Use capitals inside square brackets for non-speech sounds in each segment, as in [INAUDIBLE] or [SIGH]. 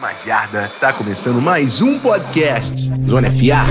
uma jarda. Tá começando mais um podcast Zona FA.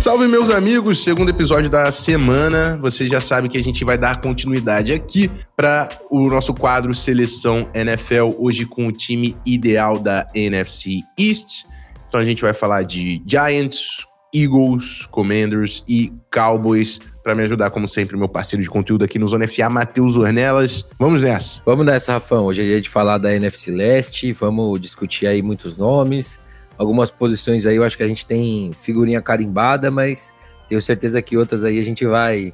Salve meus amigos, segundo episódio da semana. Você já sabe que a gente vai dar continuidade aqui para o nosso quadro Seleção NFL, hoje com o time ideal da NFC East. Então a gente vai falar de Giants, Eagles, Commanders e Cowboys. Para me ajudar, como sempre, meu parceiro de conteúdo aqui no Zona FA, Matheus Ornelas. Vamos nessa. Vamos nessa, Rafão. Hoje é dia de falar da NFC Leste, vamos discutir aí muitos nomes, algumas posições aí eu acho que a gente tem figurinha carimbada, mas tenho certeza que outras aí a gente vai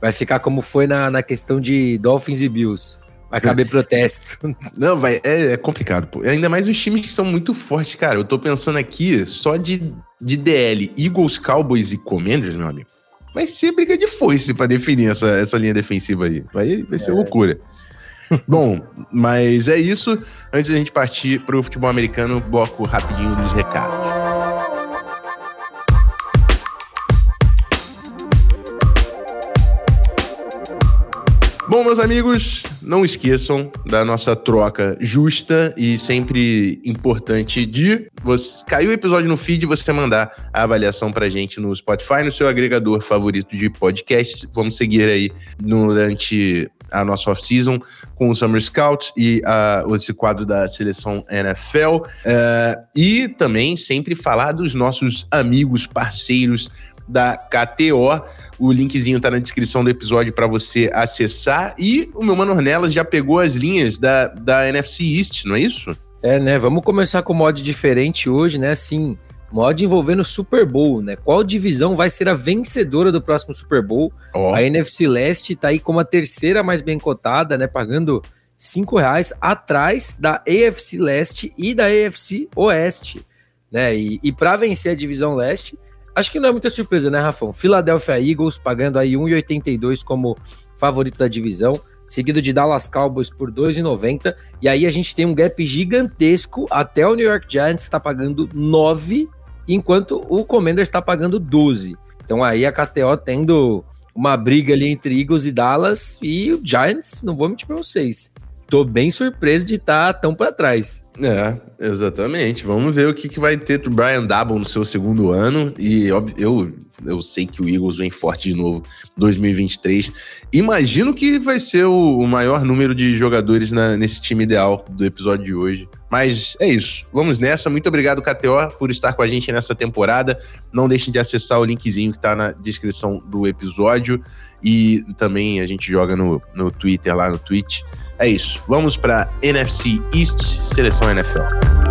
vai ficar como foi na, na questão de Dolphins e Bills. Vai caber [LAUGHS] protesto. Não, vai, é, é, complicado, pô. Ainda mais os times que são muito fortes, cara. Eu tô pensando aqui só de, de DL, Eagles, Cowboys e Commanders, meu amigo. Vai ser briga de foice para definir essa, essa linha defensiva aí. Vai, vai ser é. loucura. [LAUGHS] Bom, mas é isso. Antes da gente partir para o futebol americano, bloco rapidinho dos recados. Bom, meus amigos, não esqueçam da nossa troca justa e sempre importante de você caiu o episódio no feed você mandar a avaliação pra gente no Spotify, no seu agregador favorito de podcast. Vamos seguir aí durante a nossa off-season com o Summer Scout e uh, esse quadro da seleção NFL. Uh, é, e também sempre falar dos nossos amigos, parceiros da KTO. O linkzinho tá na descrição do episódio para você acessar. E o meu Mano Ornelas já pegou as linhas da, da NFC East, não é isso? É, né? Vamos começar com mod diferente hoje, né? Assim, mod envolvendo Super Bowl, né? Qual divisão vai ser a vencedora do próximo Super Bowl? Oh. A NFC Leste tá aí como a terceira mais bem cotada, né? Pagando cinco reais atrás da AFC Leste e da AFC Oeste, né? E, e para vencer a divisão Leste, acho que não é muita surpresa, né, Rafão? Philadelphia Eagles pagando aí 1,82 como favorito da divisão, seguido de Dallas Cowboys por 2,90. E aí a gente tem um gap gigantesco até o New York Giants está pagando 9 enquanto o Commander está pagando 12. Então aí a KTO tendo uma briga ali entre Eagles e Dallas e o Giants, não vou mentir para vocês. Tô bem surpreso de estar tá tão para trás. É, exatamente. Vamos ver o que, que vai ter do Brian Dabble no seu segundo ano. E eu eu sei que o Eagles vem forte de novo 2023. Imagino que vai ser o, maior número de jogadores na, nesse time ideal do episódio de hoje. Mas é isso. Vamos nessa. Muito obrigado, KTO, por estar com a gente nessa temporada. Não deixem de acessar o linkzinho que está na descrição do episódio. E também a gente joga no, no Twitter, lá no Twitch. É isso. Vamos para NFC East, seleção NFL.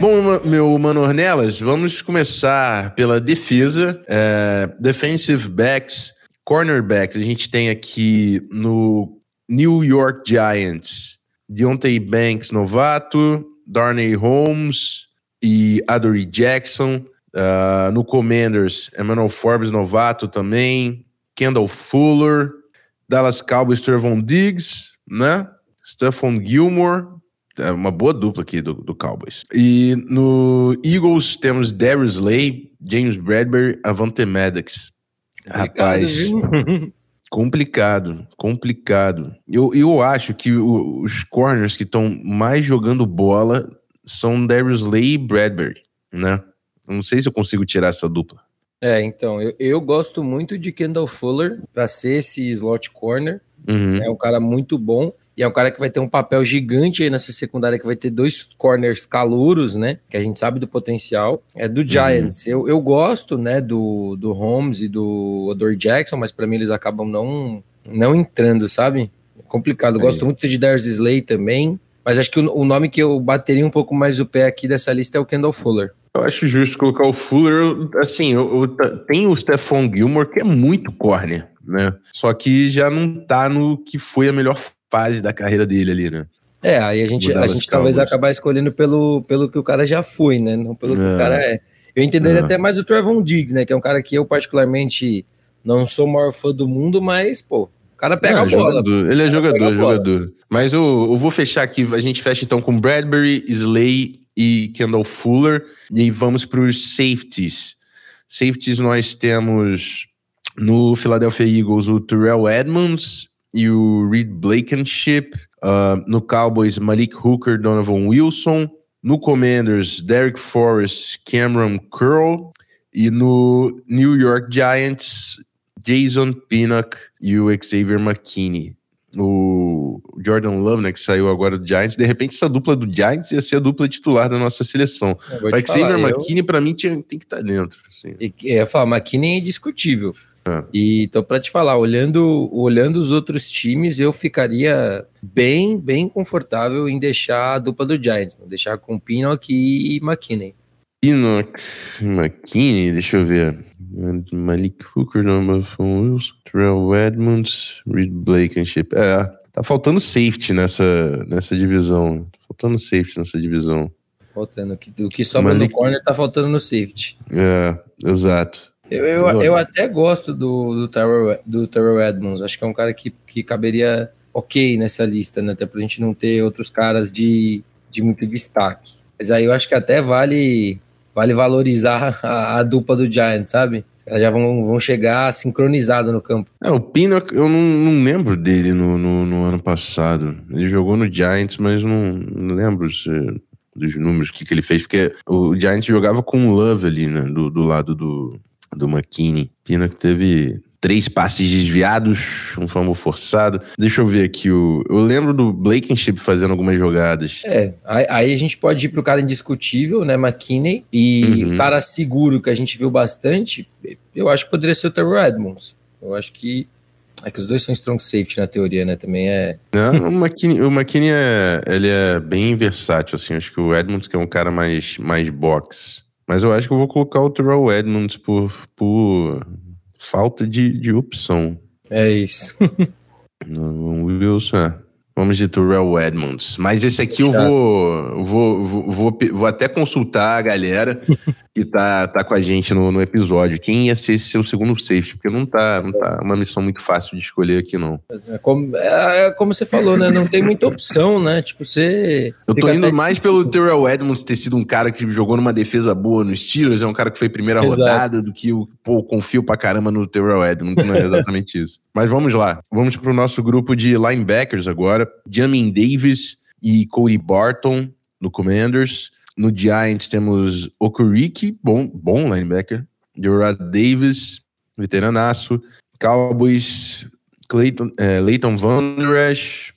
Bom, meu Mano Ornelas, vamos começar pela defesa. É, defensive backs, cornerbacks. A gente tem aqui no New York Giants, Deontay Banks, novato, Darnay Holmes e Adoree Jackson. Uh, no Commanders, Emmanuel Forbes, novato também, Kendall Fuller, Dallas Cowboys, Trevon Diggs, né? Stephon Gilmore, é uma boa dupla aqui do, do Cowboys. E no Eagles temos Darius Slay, James Bradbury, Avante Maddox. Rapaz, [LAUGHS] complicado, complicado. Eu, eu acho que o, os corners que estão mais jogando bola são Darius Slay e Bradbury, né? Não sei se eu consigo tirar essa dupla. É, então, eu, eu gosto muito de Kendall Fuller para ser esse slot corner. Uhum. É um cara muito bom. E é um cara que vai ter um papel gigante aí nessa secundária, que vai ter dois corners calouros, né? Que a gente sabe do potencial. É do Giants. Uhum. Eu, eu gosto, né, do, do Holmes e do Odor Jackson, mas para mim eles acabam não, não entrando, sabe? É complicado. Eu gosto muito de Darius Slay também. Mas acho que o, o, nome que eu bateria um pouco mais o pé aqui dessa lista é o Kendall Fuller. Eu acho justo colocar o Fuller. Assim, eu, eu, tem o Stephon Gilmore, que é muito corner, né? Só que já não tá no que foi a melhor fase da carreira dele ali, né? É, aí a gente, a gente talvez acabar escolhendo pelo, pelo que o cara já foi, né? Não pelo é. que o é. cara é. Eu entenderia é. até mais o Trevon Diggs, né? Que é um cara que eu particularmente não sou o maior fã do mundo, mas, pô, O cara pega é, a bola. Jogador. Ele é jogador, jogador. Mas eu, eu vou fechar aqui. A gente fecha então com Bradbury, Slay e Kendall Fuller. E aí vamos para os safeties. Safeties nós temos no Philadelphia Eagles o Terrell Edmonds e o Reed Blankenship. Uh, no Cowboys, Malik Hooker, Donovan Wilson. No Commanders, Derek Forrest, Cameron Curl. E no New York Giants, Jason Pinnock e o Xavier McKinney. O Jordan Love, né, que saiu agora do Giants, de repente essa dupla do Giants ia ser a dupla titular da nossa seleção. O Xavier McKinney, para mim, tinha, tem que estar tá dentro. Assim. Eu falar, McKinney é indiscutível. É. E então, para te falar, olhando, olhando os outros times, eu ficaria bem, bem confortável em deixar a dupla do Giants, deixar com Pinnock e McKinney. Pinnock, McKinney, deixa eu ver. Malik Hooker, Donovan Wilson, Terrell Edmonds, Reed Blankenship. É, tá faltando safety nessa, nessa divisão. Tá faltando safety nessa divisão. Faltando. O que sobra Malik... no corner tá faltando no safety. É, exato. Eu, eu, eu até gosto do, do, Terrell, do Terrell Edmonds. Acho que é um cara que, que caberia ok nessa lista, né? Até pra gente não ter outros caras de, de muito destaque. Mas aí eu acho que até vale vale valorizar [LAUGHS] a, a dupla do Giants, sabe? Elas já vão, vão chegar sincronizado no campo. É, o Pino, eu não, não lembro dele no, no, no, ano passado. Ele jogou no Giants, mas não, não lembro se, dos números, que, que ele fez, porque o Giants jogava com o Love ali, né, do, do lado do, do McKinney. Pino que teve três passes desviados, um fumble forçado. Deixa eu ver aqui. O, eu lembro do Blankenship fazendo algumas jogadas. É, aí a gente pode ir pro cara indiscutível, né, McKinney, e uhum. o cara seguro que a gente viu bastante, eu acho que poderia ser o Terrell Edmonds. Eu acho que é que os dois são strong safety na teoria, né? Também é. Não, o McKinney, o McKinney é, ele é bem versátil, assim. Acho que o Edmonds que é um cara mais, mais box. Mas eu acho que eu vou colocar o Terrell Edmonds por, por falta de, de opção. É isso. [LAUGHS] o Wilson, é. Vamos de Terrell Edmonds. Mas esse aqui eu vou, vou, vou, vou, vou até consultar a galera que tá, tá com a gente no, no episódio. Quem ia ser esse seu segundo safety? Porque não tá, não tá uma missão muito fácil de escolher aqui, não. É como, é, é como você falou, né? Não tem muita opção, né? Tipo, você. Eu tô indo mais pelo Terrell Edmonds ter sido um cara que jogou numa defesa boa no Steelers, é um cara que foi primeira Exato. rodada, do que o, pô, confio pra caramba no Terrell Edmonds. Não é exatamente isso. Mas vamos lá. Vamos pro nosso grupo de linebackers agora. Jamin Davis e Cody Barton no Commanders. No Giants temos Okuriki, bom, bom linebacker. Gerard Davis, veteranaço. Cowboys, Clayton, é, Leighton Van Der Esch,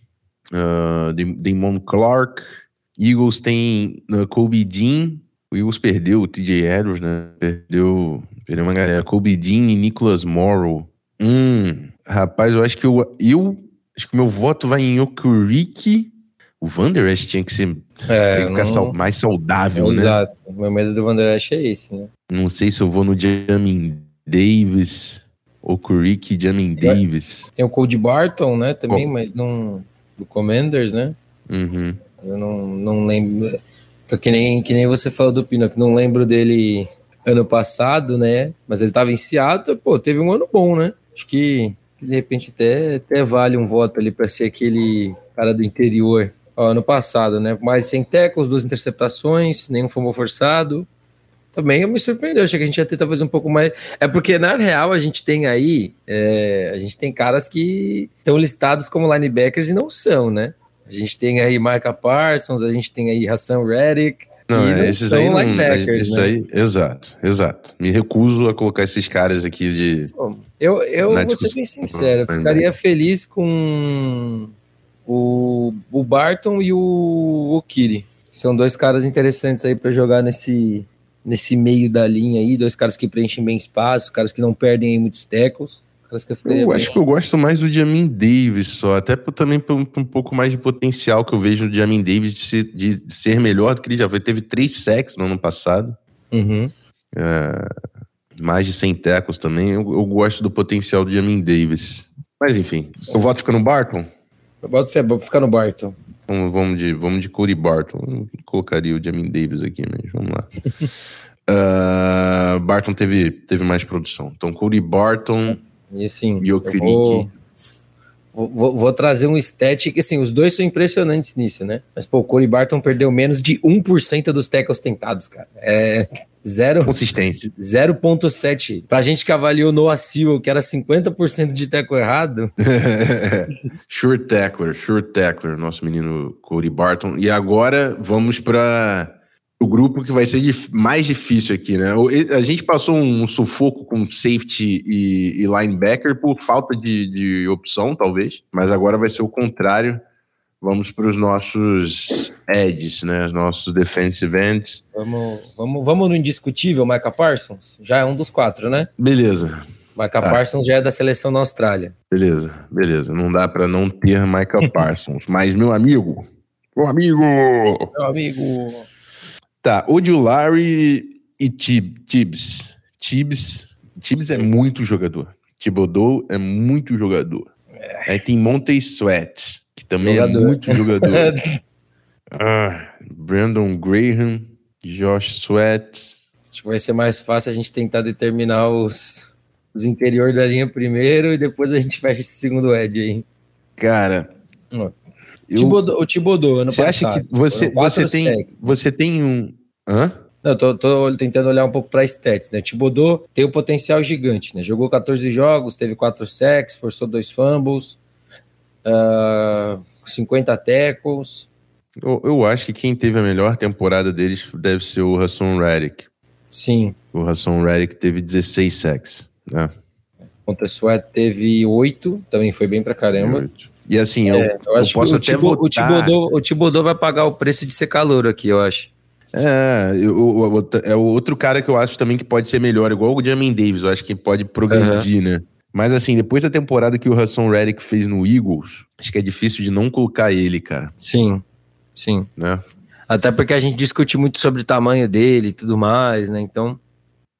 uh, Damon Clark. Eagles tem uh, Kobe Dean. O Eagles perdeu o TJ Edwards, né? Perdeu, perdeu uma galera. Kobe Dean e Nicholas Morrow. Hum, rapaz, eu acho que eu, eu acho que o meu voto vai em Okuriki o Vanderest tinha que ser é, tinha que ficar não... mais saudável, é, né? Exato. O meu medo do Vanderest é esse, né? Não sei se eu vou no Jamin Davis ou Kurik Jamin Davis. Tem o Cody Barton, né, também, mas não do Commanders, né? Uhum. Eu não, não lembro. Tô que nem, que nem você falou do Pino, que não lembro dele ano passado, né? Mas ele tava em Seattle, pô, teve um ano bom, né? Acho que de repente até, até vale um voto ali para ser aquele cara do interior ano passado, né? Mais sem tackles, duas interceptações, nenhum fumble forçado. Também me surpreendeu, achei que a gente ia ter talvez um pouco mais. É porque, na real, a gente tem aí. É... a gente tem caras que estão listados como linebackers e não são, né? A gente tem aí Marca Parsons, a gente tem aí Hassan Reddick. Não, não esses aí não, linebackers, né? aí, exato, exato. Me recuso a colocar esses caras aqui de. Eu, eu vou ser bem sincero, eu ficaria feliz com o, o Barton e o Okiri. São dois caras interessantes aí para jogar nesse, nesse meio da linha aí, dois caras que preenchem bem espaço, caras que não perdem muitos tackles. Eu, eu acho que eu gosto mais do Jamin Davis só, até por, também por um, um, pouco mais de potencial que eu vejo no Jamin Davis de ser, de ser melhor do que ele já foi. Teve três sacks no ano passado. Uhum. É, mais de 100 tackles também. Eu, eu, gosto do potencial do Jamin Davis. Mas enfim, o voto fica no Barton? Eu vou ficar no Barton. Vamos, vamos, de, vamos de Cody Barton. Eu colocaria o Jamin Davis aqui, mas vamos lá. uh, [LAUGHS] Barton teve, teve mais produção. Então, Cody Barton e assim, vou, Vou, vou, trazer um stat que, assim, os dois são impressionantes nisso, né? Mas, pô, o Corey Barton perdeu menos de 1% dos tackles tentados, cara. É zero... Consistência. 0.7. Pra gente que avaliou Noah Sewell, que era 50% de tackle errado. [LAUGHS] sure tackler, sure tackler, nosso menino Corey Barton. E agora vamos para o grupo que vai ser mais difícil aqui, né? A gente passou um sufoco com safety e, e linebacker por falta de, de, opção, talvez, mas agora vai ser o contrário. Vamos para os nossos edges, né? Os nossos defensive ends. Vamos, vamos, vamos no indiscutível, Micah Parsons? Já é um dos quatro, né? Beleza. Micah ah. Parsons já é da seleção da Austrália. Beleza, beleza. Não dá para não ter Micah [LAUGHS] Parsons. mas, meu amigo, meu amigo! Meu amigo! Tá, Odulari e Tib, Tibbs. Tibbs, Tibbs é muito jogador. Thibodeau é muito jogador. É. Aí tem Monte Sweat, que também é jogador. é muito jogador. [LAUGHS] ah, Brandon Graham, Josh Sweat. Acho que vai ser mais fácil a gente tentar determinar os, os interiores da linha primeiro e depois a gente fecha esse segundo edge aí. Cara, eu, Tibodô, o Tibodô, ano você passado. Acha que você, você, tem, você tem um. Hã? Não, eu tô, tô, tentando olhar um pouco para stats, né? Tibodô tem um potencial gigante, né? Jogou 14 jogos, teve 4 sacks, forçou dois fumbles, uh, ah, 50 tackles. Eu, eu, acho que quem teve a melhor temporada deles deve ser o Hassan Reddick. Sim. O Hassan Reddick teve 16 sacks, né? Contra Sweat teve 8, também foi bem pra caramba. 8. E assim, eu, é, eu, eu posso até Tibo, votar... O Tibodô, o Tibodô vai pagar o preço de ser calor aqui, eu acho. É, eu, é o outro cara que eu acho também que pode ser melhor, igual o Jamin Davis, eu acho que pode progredir, uhum. né? Mas assim, depois da temporada que o Hassan Reddick fez no Eagles, acho que é difícil de não colocar ele, cara. Sim, sim. Né? Até porque a gente discute muito sobre o tamanho dele e tudo mais, né? Então.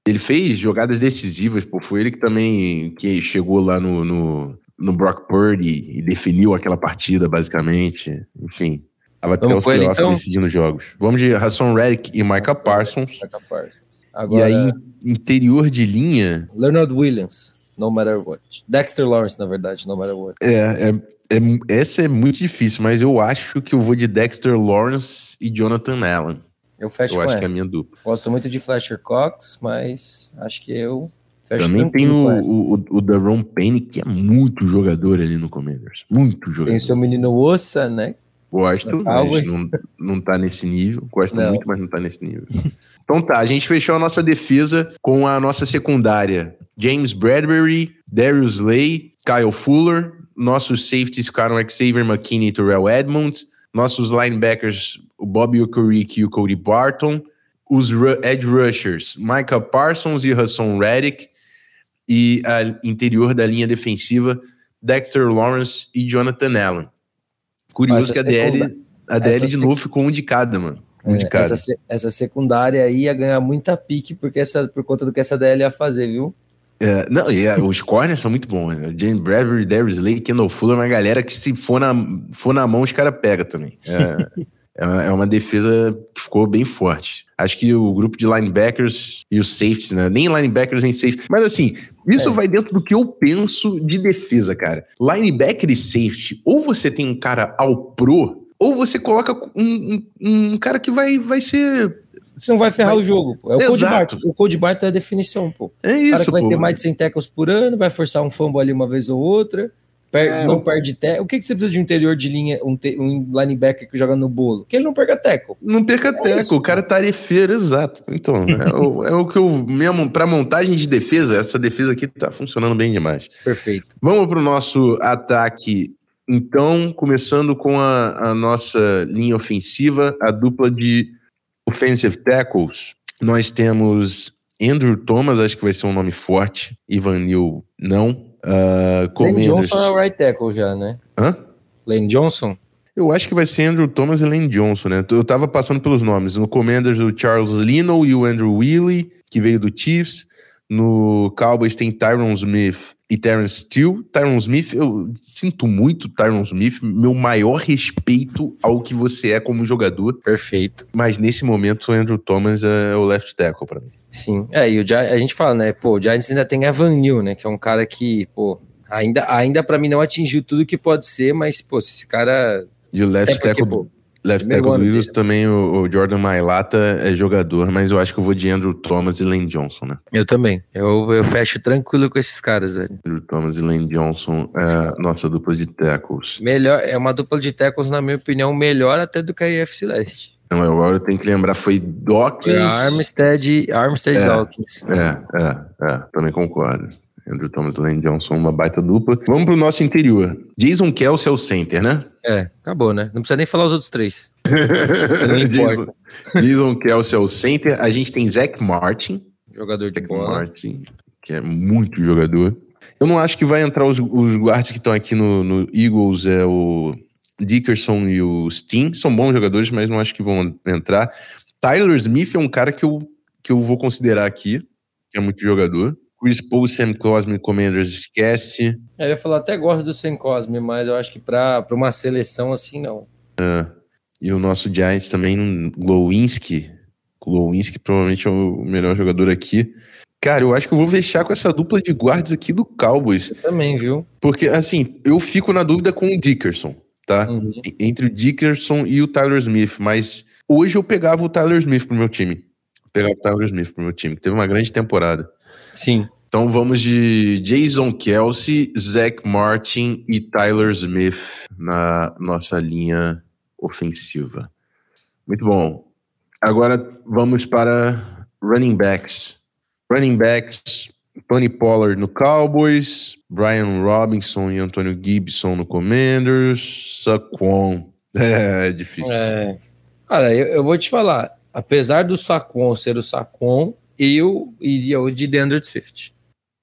Ele fez jogadas decisivas, pô. Foi ele que também que chegou lá no, no, no Brock Purdy e definiu aquela partida, basicamente. Enfim, tava até os playoffs então? decidindo jogos. Vamos de Hassan Reddick e Micah Parsons. Micah Parsons. Agora, e aí, interior de linha... Leonard Williams, no matter what. Dexter Lawrence, na verdade, no matter what. É, é, é, essa é muito difícil, mas eu acho que eu vou de Dexter Lawrence e Jonathan Allen. Eu fecho eu com acho essa. que é a minha dupla. Gosto muito de Fletcher Cox, mas acho que eu Também tem o, o, o Daron Payne, que é muito jogador ali no Commanders. Muito jogador. Tem seu menino Ossa, né? Gosto, mas não, não tá nesse nível. Gosto não. muito, mas não tá nesse nível. [LAUGHS] então tá, a gente fechou a nossa defesa com a nossa secundária. James Bradbury, Darius Lay, Kyle Fuller. Nossos safeties ficaram Xavier McKinney e Terrell Edmonds. Nossos linebackers, o Bobby Okereke e o Cody Barton. Os edge rushers, Micah Parsons e Hassan Reddick e a interior da linha defensiva, Dexter Lawrence e Jonathan Allen. Curioso que a DL, a DL de novo ficou um de cada, mano. Um é, de cada. Essa, essa, secundária aí ia ganhar muita pique porque essa, por conta do que essa DL ia fazer, viu? É, não, e a, os corners são muito bons. Né? Jane Bradbury, Darius Lake, Kendall Fuller, uma galera que se for na, for na mão, os caras pegam também. É, [LAUGHS] é, uma defesa que ficou bem forte. Acho que o grupo de linebackers e os safeties, né? Nem linebackers nem safeties. Mas assim, isso é. vai dentro do que eu penso de defesa, cara. Linebacker e safety, ou você tem um cara ao pro, ou você coloca um, um, um cara que vai, vai ser não vai ferrar vai... o jogo. Pô. É o Code Barton. O Code Barton é a definição, pô. É isso, o cara que vai pô. ter mais de 100 tackles por ano, vai forçar um fumble ali uma vez ou outra. Per, é, não perde tackle. O que, que você precisa de um interior de linha, um, te, um linebacker que joga no bolo? Que ele não perca tackle. Não perca é tackle, o cara é tarefeiro, exato. Então, é, o, é o que eu mesmo, para montagem de defesa, essa defesa aqui tá funcionando bem demais. Perfeito. Vamos para o nosso ataque. Então, começando com a, a nossa linha ofensiva, a dupla de offensive tackles, nós temos Andrew Thomas, acho que vai ser um nome forte. Ivan Neal, não. Uh, Lane Johnson é o right tackle já, né? Hã? Lane Johnson? Eu acho que vai ser Andrew Thomas e Lane Johnson, né? Eu tava passando pelos nomes. No Commanders, o Charles Lino e o Andrew Willey, que veio do Chiefs. No Cowboys tem Tyron Smith e Terrence Steele. Tyron Smith, eu sinto muito, Tyron Smith. Meu maior respeito ao que você é como jogador. Perfeito. Mas nesse momento, o Andrew Thomas é o left tackle para mim. Sim, é, e o Giants, a gente fala, né, pô, o Giants ainda tem Evan Neal, né, que é um cara que, pô, Ainda, ainda para mim não atingiu tudo que pode ser, mas, pô, se esse cara. E o left tackle, pô, left tackle do Eagles também, o, o, Jordan Mailata é jogador, mas eu acho que eu vou de Andrew Thomas e Lane Johnson, né? Eu também. Eu, eu fecho tranquilo com esses caras, velho. Andrew Thomas e Lane Johnson é nossa dupla de tackles. Melhor, é uma dupla de tackles, na minha opinião, melhor até do que a IFC Leste. Não, agora eu tenho que lembrar, foi Dawkins. Foi Armstead, Armstead é, Dawkins. É, é, é, também concordo. Andrew Thomas e Lane Johnson, uma baita dupla. Vamos pro nosso interior. Jason Kelsey é o center, né? É, acabou, né? Não precisa nem falar os outros três. [LAUGHS] Jason, Jason Kelsey é o center. A gente tem Zach Martin. Jogador de Zach bola. Martin, que é muito jogador. Eu não acho que vai entrar os, os guardas que estão aqui no, no Eagles, é o Dickerson e o Steen. São bons jogadores, mas não acho que vão entrar. Tyler Smith é um cara que eu, que eu vou considerar aqui, que é muito jogador. Chris Paul, Sam Cosme, Commanders, esquece. É, eu ia falar, até gosto do Sam Cosme, mas eu acho que para uma seleção assim, não. É. E o nosso Giants também, Glowinski. Glowinski provavelmente é o melhor jogador aqui. Cara, eu acho que eu vou fechar com essa dupla de guardas aqui do Cowboys. Eu também, viu? Porque, assim, eu fico na dúvida com o Dickerson, tá? Uhum. Entre o Dickerson e o Tyler Smith, mas hoje eu pegava o Tyler Smith pro meu time. pegava o Tyler Smith pro meu time, que teve uma grande temporada. Sim. Então vamos de Jason Kelsey, Zach Martin e Tyler Smith na nossa linha ofensiva. Muito bom. Agora vamos para running backs. Running backs, Tony Pollard no Cowboys, Brian Robinson e Antonio Gibson no Commanders, Saquon. [LAUGHS] É, é difícil. É. Cara, eu, eu, vou te falar, apesar do Saquon ser o Saquon, eu iria hoje de DeAndre Swift.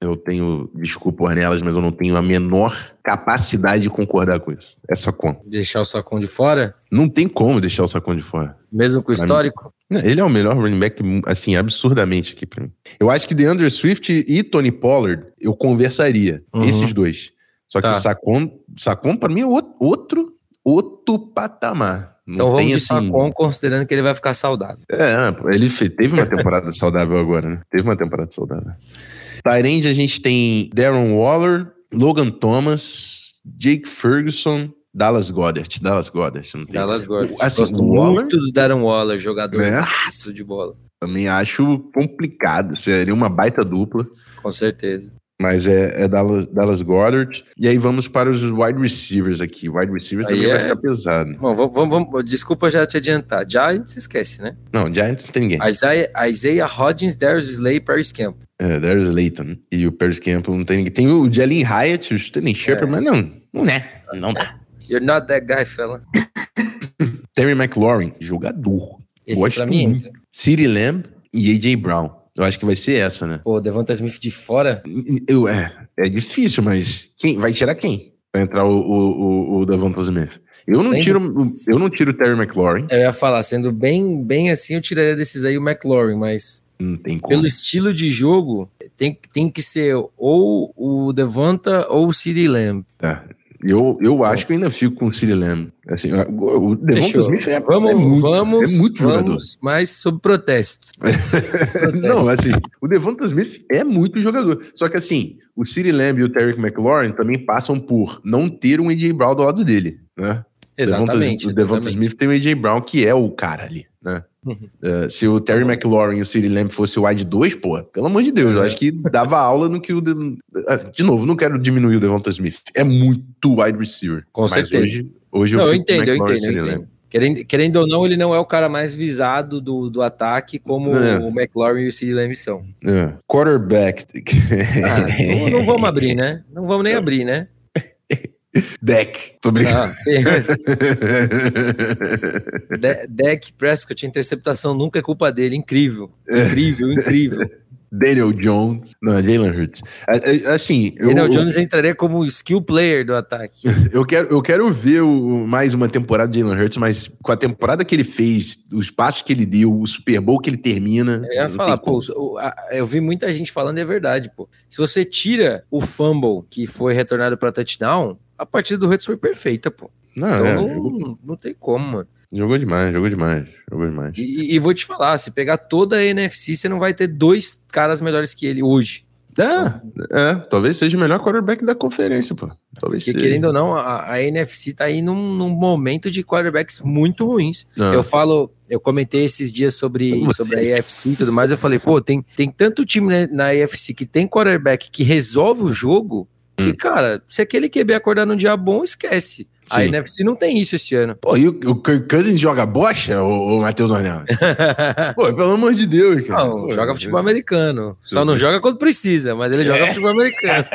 Eu tenho, desculpa, Ornelas, mas eu não tenho a menor capacidade de concordar com isso. É Sacon. Deixar o Sacon de fora? Não tem como deixar o Sacon de fora. Mesmo com o histórico? Ele é o melhor running back, assim, absurdamente aqui pra mim. Eu acho que DeAndre Swift e Tony Pollard, eu conversaria. Uhum. Esses dois. Só que tá. o Sacon, Sacon pra mim é outro, outro patamar. Então vamos de assim... Sacon, considerando que ele vai ficar saudável. É, ele teve uma temporada [LAUGHS] saudável agora, né? Teve uma temporada saudável. Tyrande a gente tem Darren Waller, Logan Thomas, Jake Ferguson, Dallas Goddard. Dallas Goddard. Não tem Dallas Goddard. Assim, Gosto muito do Darren Waller, jogador né? de bola. Também acho complicado. Seria uma baita dupla. Com certeza. Mas é, é Dallas, Dallas Goddard. E aí vamos para os wide receivers aqui. Wide receiver também é... vai ficar pesado. Bom, vamos, vamos, desculpa já te adiantar. Giants esquece, né? Não, Giants não tem ninguém. Isaiah, Isaiah Hodgins, Darius Slay e Paris Camp. É, Darius Layton. E o Paris Camp não tem ninguém. Tem o Jalen Hyatt, o Stanley Shepard, é. mas não, não é. Não dá. [LAUGHS] You're not that guy, fella. [LAUGHS] Terry McLaurin, jogador. Esse Gosto pra mim muito. City Lamb e AJ Brown. Eu acho que vai ser essa, né? Pô, Devonta Smith de fora? Eu, é, é difícil, mas quem vai tirar quem? Vai entrar o, o, o Devonta Smith. Eu não, tiro, eu não tiro o Terry McLaurin. Eu ia falar, sendo bem, bem assim, eu tiraria desses aí o McLaurin, mas não tem como. pelo estilo de jogo, tem, tem que ser ou o Devonta ou o CD Lamb. É, eu, eu acho que eu ainda fico com o City Lamb. Assim, o Devonta Smith é, vamos, é muito, vamos, é muito vamos, jogador. Mas sob protesto. [LAUGHS] protesto. Não, assim, o Devonta Smith é muito jogador. Só que assim, o City Lamb e o Terry McLaurin também passam por não ter um AJ Brown do lado dele, né? Exatamente. O Devonta Smith tem o AJ Brown, que é o cara ali, né? Uhum. Uh, se o Terry McLaurin e o City Lamb fosse o wide 2, pô, pelo amor de Deus, é. eu acho que dava aula no que o. De... De novo, não quero diminuir o Devonta Smith. É muito wide receiver. Com certeza. Hoje, hoje não, eu, eu entendo, eu entendo, eu entendo. Querendo, querendo ou não, ele não é o cara mais visado do, do ataque como é. o McLaurin e o City Lamb são. É. Quarterback. [LAUGHS] Ah, não, não, vamos abrir, né? Não vamos nem abrir, né? Deck. Tô brincando. Ah, De Deck Prescott, interceptação nunca é culpa dele. Incrível. Incrível, incrível. [LAUGHS] Daniel Jones. Não, Jalen Hurts. Assim. Daniel eu, Jones entraria como skill player do ataque. [LAUGHS] Eu quero, eu quero ver o, mais uma temporada de Jalen Hurts, mas com a temporada que ele fez, os passos que ele deu, o Super Bowl que ele termina. Eu ia falar, pô, eu vi muita gente falando, é verdade, pô. Se você tira o fumble que foi retornado para touchdown, a partida do Hurts foi perfeita, pô. Não, então é, não, jogou... não tem como, mano. Jogou demais, jogou demais, jogou demais. E, e, vou te falar, se pegar toda a NFC, você não vai ter dois caras melhores que ele hoje. É, é, talvez seja o melhor quarterback da conferência, pô. Talvez Porque, seja. querendo ou não, a, a NFC tá aí num, num, momento de quarterbacks muito ruins. É. Eu falo, eu comentei esses dias sobre, sobre a AFC e tudo mais, eu falei, pô, tem, tem tanto time na, na AFC que tem quarterback que resolve o jogo, que, hum. cara, se aquele QB acordar num dia bom, esquece. Sim. A NFC não tem isso esse ano. Pô, e o, o Kirk Cousins joga bocha, o, o Matheus Ornel? [LAUGHS] Pô, pelo amor de Deus, cara. Não, Pô, joga futebol americano. Só não joga quando precisa, mas ele joga futebol americano.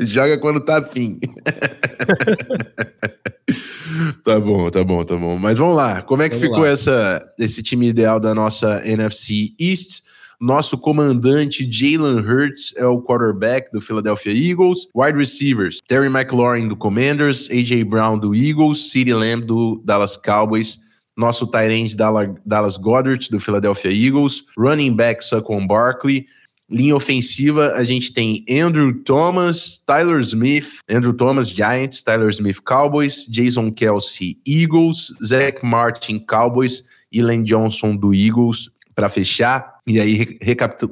[LAUGHS] joga quando tá afim. [LAUGHS] tá bom, tá bom, tá bom. Mas vamos lá. Como é que vamos ficou essa, esse time ideal da nossa NFC East? Nosso comandante Jalen Hurts é o quarterback do Philadelphia Eagles. Wide receivers: Terry McLaurin do Commanders, AJ Brown do Eagles, CeeDee Lamb do Dallas Cowboys. Nosso tight Dallas Goddard do Philadelphia Eagles. Running back Saquon Barkley. Linha ofensiva, a gente tem Andrew Thomas, Tyler Smith, Andrew Thomas, Giants, Tyler Smith, Cowboys, Jason Kelsey, Eagles, Zach Martin, Cowboys Len Johnson do Eagles para fechar. E aí,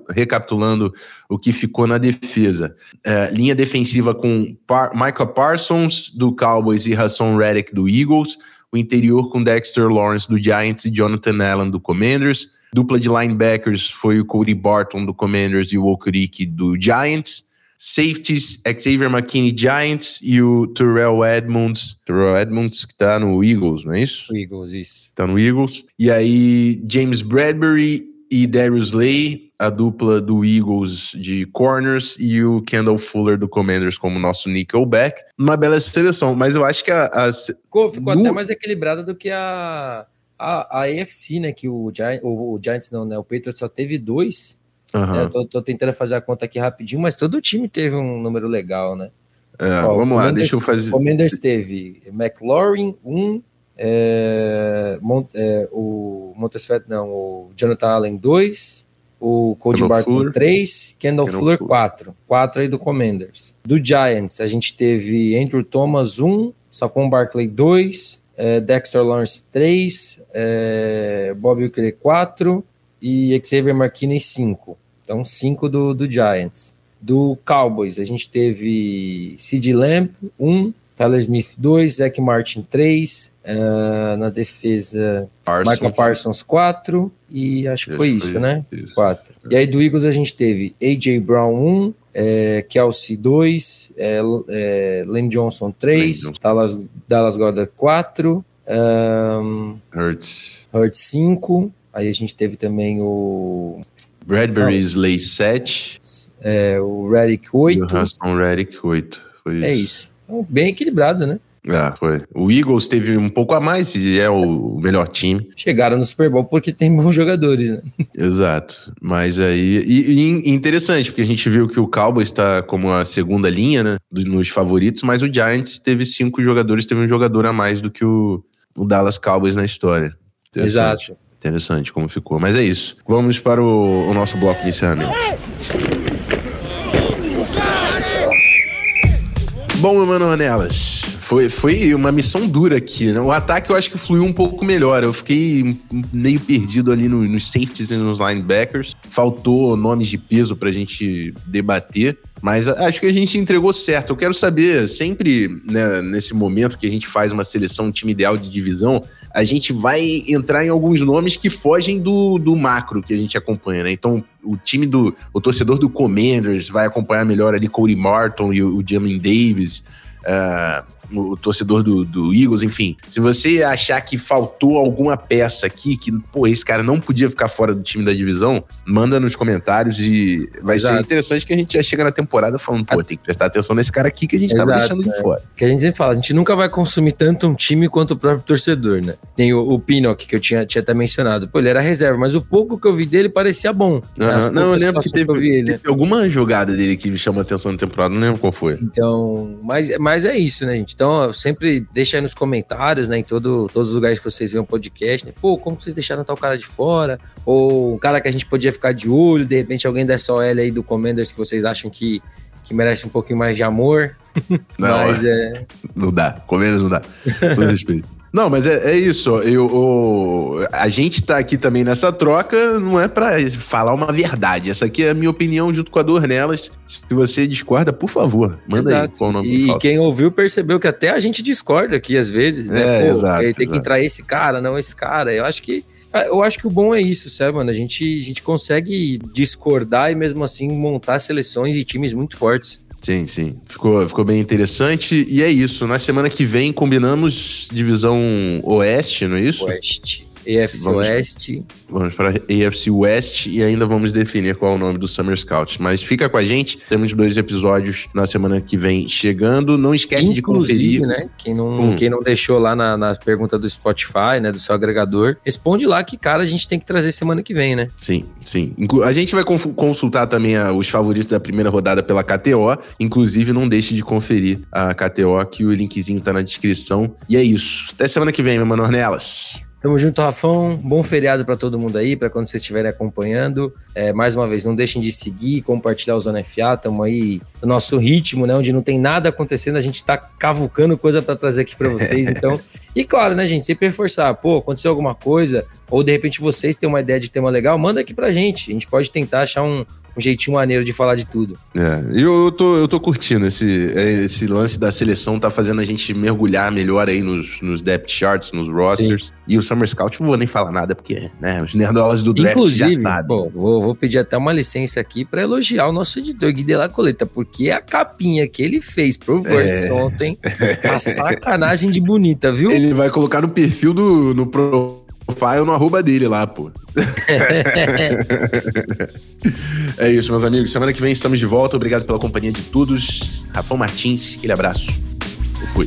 recapitulando o que ficou na defesa. É, linha defensiva com Par Michael Parsons, do Cowboys, e Hassan Reddick, do Eagles. O interior com Dexter Lawrence, do Giants, e Jonathan Allen, do Commanders. Dupla de linebackers foi o Cody Barton, do Commanders, e o Okereke, do Giants. Safeties, Xavier McKinney, Giants, e o Terrell Edmonds. Terrell Edmonds, que tá no Eagles, não é isso? Eagles, isso. Tá no Eagles. E aí, James Bradbury e Darius Lay, a dupla do Eagles de corners, e o Kendall Fuller do Commanders como nosso nickelback. Uma bela seleção, mas eu acho que a. a ficou, ficou no... até mais equilibrada do que a, a, a AFC, né? Que o, Giants, o, o Giants não, né? O Patriots só teve dois. Uhum. tô, tô, tentando fazer a conta aqui rapidinho, mas todo o time teve um número legal, né? É, Ó, vamos lá, deixa eu fazer. O Commanders teve McLaurin, um, é, Mont, é, o Montesfet, não, o Jonathan Allen 2, o Cody Barton 3, Kendall, Kendall Fuller 4. 4 aí do Commanders. Do Giants, a gente teve Andrew Thomas 1, Saquon Barkley 2, é, Dexter Lawrence 3, é, Bob Wickley 4 e Xavier McKinney 5. Então, 5 do, do Giants. Do Cowboys, a gente teve Sid Lamp 1, Tyler Smith 2, Zach Martin 3, uh, eh, na defesa Parsons. Michael Parsons 4 e acho que foi isso, foi né? 4. E aí do Eagles a gente teve AJ Brown 1, é, Kelsey 2, é, é, Len Johnson 3, Dallas, Dallas Goddard 4, um, Hurts. Hurts 5, aí a gente teve também o... Bradbury Slay 7. É, o Redick 8. E o Raston Redick 8. Foi é isso. Então, bem equilibrado, né? É, foi. O Eagles teve um pouco a mais e é o melhor time. Chegaram no Super Bowl porque tem bons jogadores, né? [LAUGHS] Exato. Mas aí. E, e interessante, porque a gente viu que o Cowboys está como a segunda linha, né? Nos favoritos, mas o Giants teve cinco jogadores, teve um jogador a mais do que o, o Dallas Cowboys na história. Exato. Interessante como ficou. Mas é isso. Vamos para o, o nosso bloco de encerramento. Bom, meu mano Anelas, foi, foi uma missão dura aqui, né? O ataque eu acho que fluiu um pouco melhor. Eu fiquei meio perdido ali no, nos safeties e nos linebackers. Faltou nomes de peso pra gente debater. Mas acho que a gente entregou certo. Eu quero saber, sempre né, nesse momento que a gente faz uma seleção time ideal de divisão, a gente vai entrar em alguns nomes que fogem do, do macro que a gente acompanha, né? Então, o time do. O torcedor do Commanders vai acompanhar melhor ali Cody Martin e o, o Jamin Davis. Uh, o torcedor do, do, Eagles, enfim. Se você achar que faltou alguma peça aqui, que, pô, esse cara não podia ficar fora do time da divisão, manda nos comentários e vai Exato. ser interessante que a gente já chega na temporada falando, pô, tem que prestar atenção nesse cara aqui que a gente Exato, tava deixando de é. fora. Que a gente sempre fala, a gente nunca vai consumir tanto um time quanto o próprio torcedor, né? Tem o, o Pinnock, que eu tinha, tinha até mencionado. Pô, ele era reserva, mas o pouco que eu vi dele parecia bom. Uhum. Não, eu lembro que teve, que ele, teve alguma jogada dele que me chamou a atenção na temporada, não lembro qual foi. Então, mas, mas é isso, né, gente? Então, sempre deixa aí nos comentários, né? Em todo, todos os lugares que vocês veem o podcast, né? Pô, como vocês deixaram tal cara de fora? Ou um cara que a gente podia ficar de olho, de repente alguém dessa OL aí do Commanders que vocês acham que, que merece um pouquinho mais de amor. [LAUGHS] Não, Mas é. Não dá. Commanders não dá. Todo [LAUGHS] respeito. Não, mas é, é isso. Eu, eu, a gente tá aqui também nessa troca, não é para falar uma verdade. Essa aqui é a minha opinião junto com a do Ornelas. Se você discorda, por favor, manda exato. aí qual o nome E quem ouviu percebeu que até a gente discorda aqui às vezes, né? É, Pô, exato, tem exato. que entrar esse cara, não esse cara. Eu acho que eu acho que o bom é isso, sabe, mano? A gente, a gente consegue discordar e mesmo assim montar seleções e times muito fortes. Sim, sim. Ficou, ficou bem interessante. E é isso. Na semana que vem combinamos divisão Oeste, não é isso? Oeste. AFC vamos, West. Vamos para AFC West e ainda vamos definir qual é o nome do Summer Scout. Mas fica com a gente, temos dois episódios na semana que vem chegando. Não esquece Inclusive, de conferir. né? Quem não, hum. quem não deixou lá na, na pergunta do Spotify, né? Do seu agregador, responde lá que cara a gente tem que trazer semana que vem, né? Sim, sim. A gente vai consultar também a, os favoritos da primeira rodada pela KTO. Inclusive, não deixe de conferir a KTO, que o linkzinho tá na descrição. E é isso. Até semana que vem, meu mano Ornelas. Tamo junto, Rafão. Bom feriado para todo mundo aí, para quando vocês estiverem acompanhando. É, mais uma vez, não deixem de seguir, compartilhar o Zona FA. Estamos aí no nosso ritmo, né? Onde não tem nada acontecendo, a gente tá cavucando coisa para trazer aqui para vocês. Então, [LAUGHS] e claro, né, gente? Sempre reforçar. Pô, aconteceu alguma coisa, ou de repente vocês têm uma ideia de tema legal, manda aqui pra gente. A gente pode tentar achar um, um jeitinho maneiro de falar de tudo. É, eu, eu, tô, eu tô curtindo esse, é, esse lance da seleção, tá fazendo a gente mergulhar melhor aí nos, nos depth charts, nos rosters. Sim. E o Summer Scout, não vou nem falar nada, porque, né, os nerdolas do draft Inclusive, já sabem. Bom, vou, vou, pedir até uma licença aqui para elogiar o nosso editor Gui de la Coleta, porque a capinha que ele fez pro Verse é. ontem, a [LAUGHS] sacanagem de bonita, viu? Ele vai colocar no perfil do no profile no arroba dele lá, pô. [LAUGHS] é isso, meus amigos. Semana que vem estamos de volta. Obrigado pela companhia de todos. Rafão Martins, aquele abraço. Eu fui.